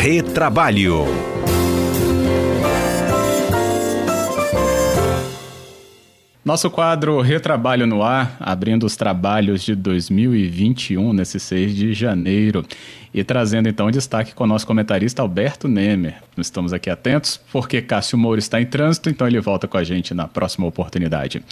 Retrabalho. Nosso quadro Retrabalho no Ar, abrindo os trabalhos de 2021, nesse 6 de janeiro. E trazendo então destaque com o nosso comentarista Alberto Nemer. Estamos aqui atentos porque Cássio Moura está em trânsito, então ele volta com a gente na próxima oportunidade.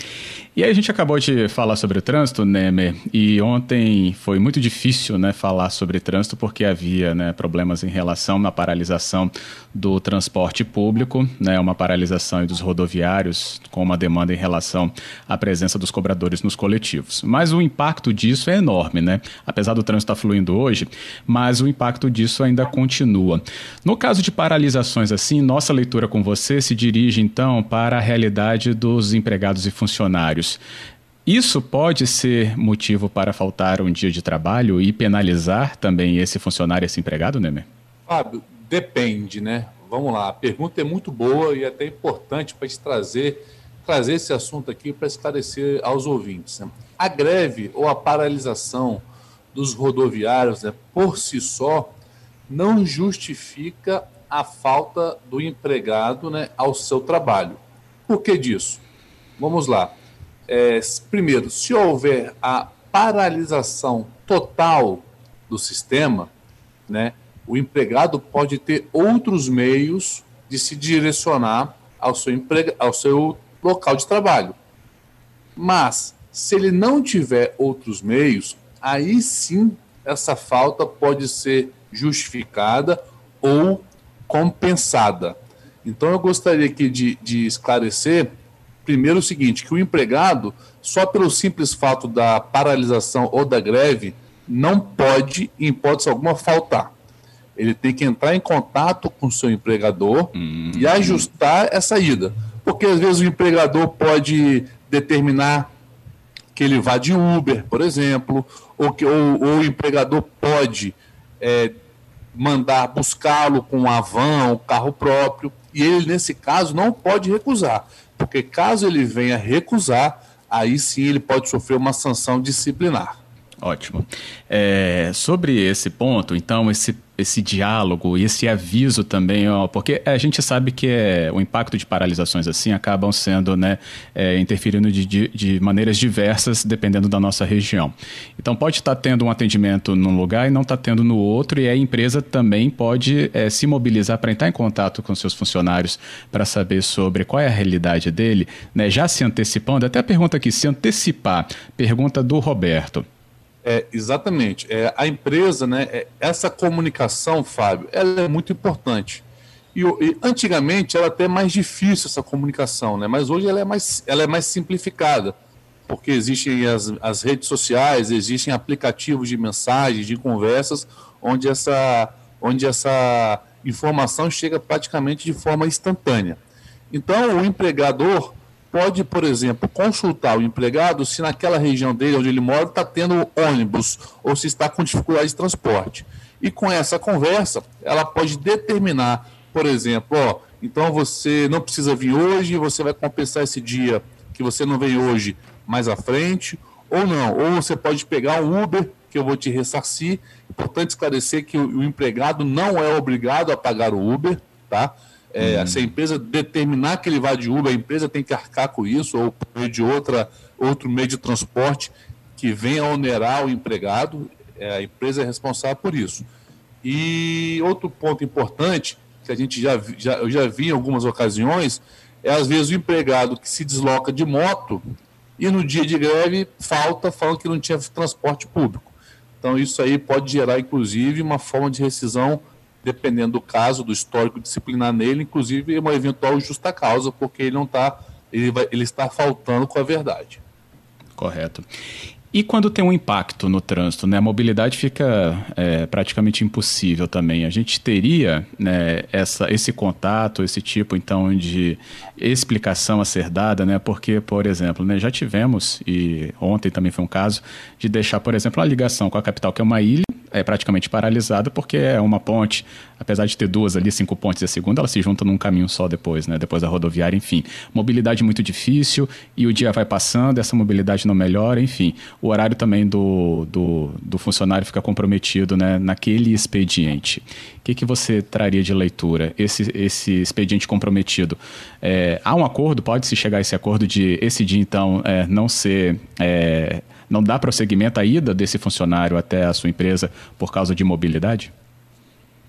E aí a gente acabou de falar sobre o trânsito, Nemer, e ontem foi muito difícil né, falar sobre trânsito porque havia né, problemas em relação à paralisação do transporte público, né, uma paralisação dos rodoviários com uma demanda em relação à presença dos cobradores nos coletivos. Mas o impacto disso é enorme, né? Apesar do trânsito estar fluindo hoje, mas mas o impacto disso ainda continua. No caso de paralisações assim, nossa leitura com você se dirige então para a realidade dos empregados e funcionários. Isso pode ser motivo para faltar um dia de trabalho e penalizar também esse funcionário, esse empregado, Nemer? Fábio, depende, né? Vamos lá, a pergunta é muito boa e até importante para te trazer, trazer esse assunto aqui para esclarecer aos ouvintes. Né? A greve ou a paralisação dos rodoviários, né, por si só, não justifica a falta do empregado né, ao seu trabalho. Por que disso? Vamos lá. É, primeiro, se houver a paralisação total do sistema, né, o empregado pode ter outros meios de se direcionar ao seu, emprego, ao seu local de trabalho. Mas, se ele não tiver outros meios, aí sim essa falta pode ser justificada ou compensada. Então eu gostaria aqui de, de esclarecer, primeiro o seguinte, que o empregado, só pelo simples fato da paralisação ou da greve, não pode, em hipótese alguma, faltar. Ele tem que entrar em contato com o seu empregador uhum. e ajustar essa ida. Porque às vezes o empregador pode determinar que ele vá de Uber, por exemplo, ou que ou, ou o empregador pode é, mandar buscá-lo com um van, carro próprio, e ele, nesse caso, não pode recusar, porque caso ele venha recusar, aí sim ele pode sofrer uma sanção disciplinar. Ótimo. É, sobre esse ponto, então, esse esse diálogo e esse aviso também, ó, porque a gente sabe que é, o impacto de paralisações assim acabam sendo, né, é, interferindo de, de, de, maneiras diversas dependendo da nossa região. Então pode estar tá tendo um atendimento num lugar e não estar tá tendo no outro, e a empresa também pode é, se mobilizar para entrar em contato com seus funcionários para saber sobre qual é a realidade dele, né, já se antecipando. Até a pergunta aqui, se antecipar, pergunta do Roberto. É, exatamente. É, a empresa, né, é, essa comunicação, Fábio, ela é muito importante. E, e, antigamente era até mais difícil essa comunicação, né? mas hoje ela é mais, ela é mais simplificada, porque existem as, as redes sociais, existem aplicativos de mensagens, de conversas, onde essa, onde essa informação chega praticamente de forma instantânea. Então, o empregador pode, por exemplo, consultar o empregado se naquela região dele, onde ele mora, está tendo ônibus ou se está com dificuldade de transporte. E com essa conversa, ela pode determinar, por exemplo, ó, então você não precisa vir hoje, você vai compensar esse dia que você não veio hoje mais à frente, ou não. Ou você pode pegar um Uber, que eu vou te ressarcir. Importante esclarecer que o empregado não é obrigado a pagar o Uber, tá? É, hum. Se a empresa determinar que ele vá de Uber, a empresa tem que arcar com isso, ou de outra, outro meio de transporte que venha onerar o empregado, é, a empresa é responsável por isso. E outro ponto importante, que a gente já, já, eu já vi em algumas ocasiões, é às vezes o empregado que se desloca de moto e no dia de greve falta falando que não tinha transporte público. Então isso aí pode gerar, inclusive, uma forma de rescisão dependendo do caso, do histórico disciplinar nele, inclusive uma eventual justa causa, porque ele não está, ele, ele está faltando com a verdade. Correto. E quando tem um impacto no trânsito, né, a mobilidade fica é, praticamente impossível também. A gente teria né, essa, esse contato, esse tipo então de explicação a ser dada, né, porque, por exemplo, né, já tivemos, e ontem também foi um caso, de deixar, por exemplo, uma ligação com a capital, que é uma ilha, é praticamente paralisada porque é uma ponte, apesar de ter duas ali, cinco pontes a segunda, ela se junta num caminho só depois, né? Depois da rodoviária, enfim. Mobilidade muito difícil e o dia vai passando, essa mobilidade não melhora, enfim. O horário também do, do, do funcionário fica comprometido né, naquele expediente. O que, que você traria de leitura? Esse, esse expediente comprometido. É, há um acordo, pode-se chegar a esse acordo de esse dia, então, é, não ser. É, não dá prosseguimento à ida desse funcionário até a sua empresa por causa de mobilidade?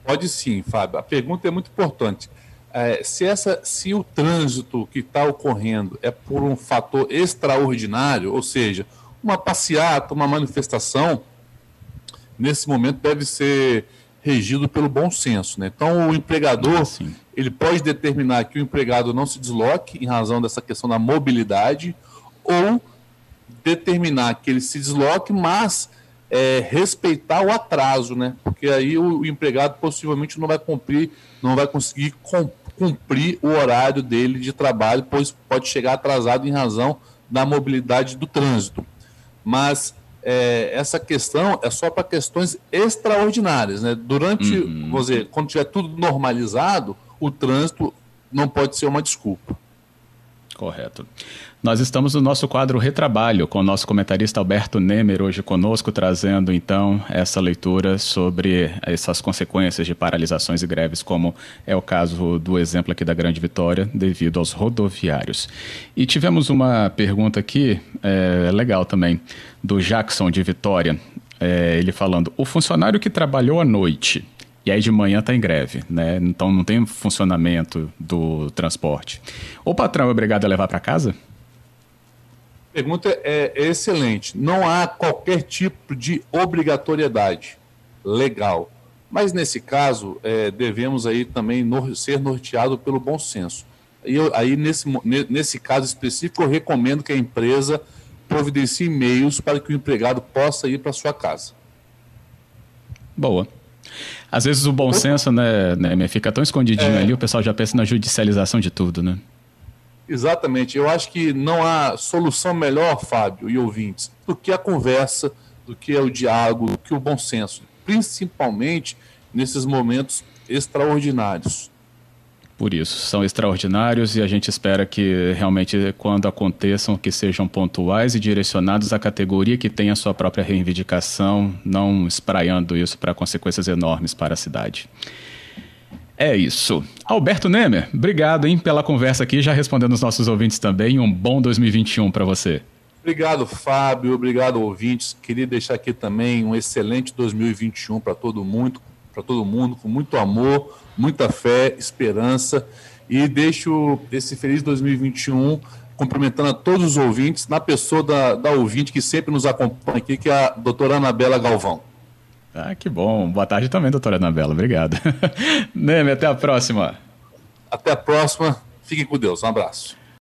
Pode sim, Fábio. A pergunta é muito importante. É, se, essa, se o trânsito que está ocorrendo é por um fator extraordinário, ou seja, uma passeata, uma manifestação, nesse momento deve ser regido pelo bom senso. Né? Então, o empregador Sim. ele pode determinar que o empregado não se desloque em razão dessa questão da mobilidade, ou determinar que ele se desloque, mas é, respeitar o atraso, né? Porque aí o, o, empregado possivelmente não vai cumprir, não vai conseguir cumprir o horário dele de trabalho, pois pode chegar atrasado em razão da mobilidade do trânsito. Mas é, essa questão é só para questões extraordinárias, né? Durante, uhum. dizer, quando tiver tudo normalizado, o trânsito não pode ser uma desculpa. Correto. Nós estamos no nosso quadro Retrabalho, com o nosso comentarista Alberto Nemer hoje conosco, trazendo então essa leitura sobre essas consequências de paralisações e greves, como é o caso do exemplo aqui da Grande Vitória, devido aos rodoviários. E tivemos uma pergunta aqui, é, legal também, do Jackson de Vitória, é, ele falando: o funcionário que trabalhou à noite e aí de manhã está em greve, né? Então não tem funcionamento do transporte. O patrão é obrigado a levar para casa? Pergunta é excelente. Não há qualquer tipo de obrigatoriedade legal, mas nesse caso é, devemos aí também ser norteado pelo bom senso. E eu, aí nesse, nesse caso específico eu recomendo que a empresa providencie meios para que o empregado possa ir para sua casa. Boa. Às vezes o bom senso, né, né fica tão escondidinho é... ali, o pessoal já pensa na judicialização de tudo, né? Exatamente. Eu acho que não há solução melhor, Fábio e ouvintes, do que a conversa, do que o diálogo, do que o bom senso, principalmente nesses momentos extraordinários por isso. São extraordinários e a gente espera que realmente, quando aconteçam, que sejam pontuais e direcionados à categoria que tem a sua própria reivindicação, não espraiando isso para consequências enormes para a cidade. É isso. Alberto Nemer, obrigado hein, pela conversa aqui, já respondendo os nossos ouvintes também. Um bom 2021 para você. Obrigado, Fábio. Obrigado, ouvintes. Queria deixar aqui também um excelente 2021 para todo mundo, para todo mundo, com muito amor, muita fé, esperança e deixo esse feliz 2021 cumprimentando a todos os ouvintes, na pessoa da, da ouvinte que sempre nos acompanha aqui, que é a doutora Anabela Galvão. Ah, que bom. Boa tarde também, doutora Anabela. Obrigado. Neme, até a próxima. Até a próxima. Fiquem com Deus. Um abraço.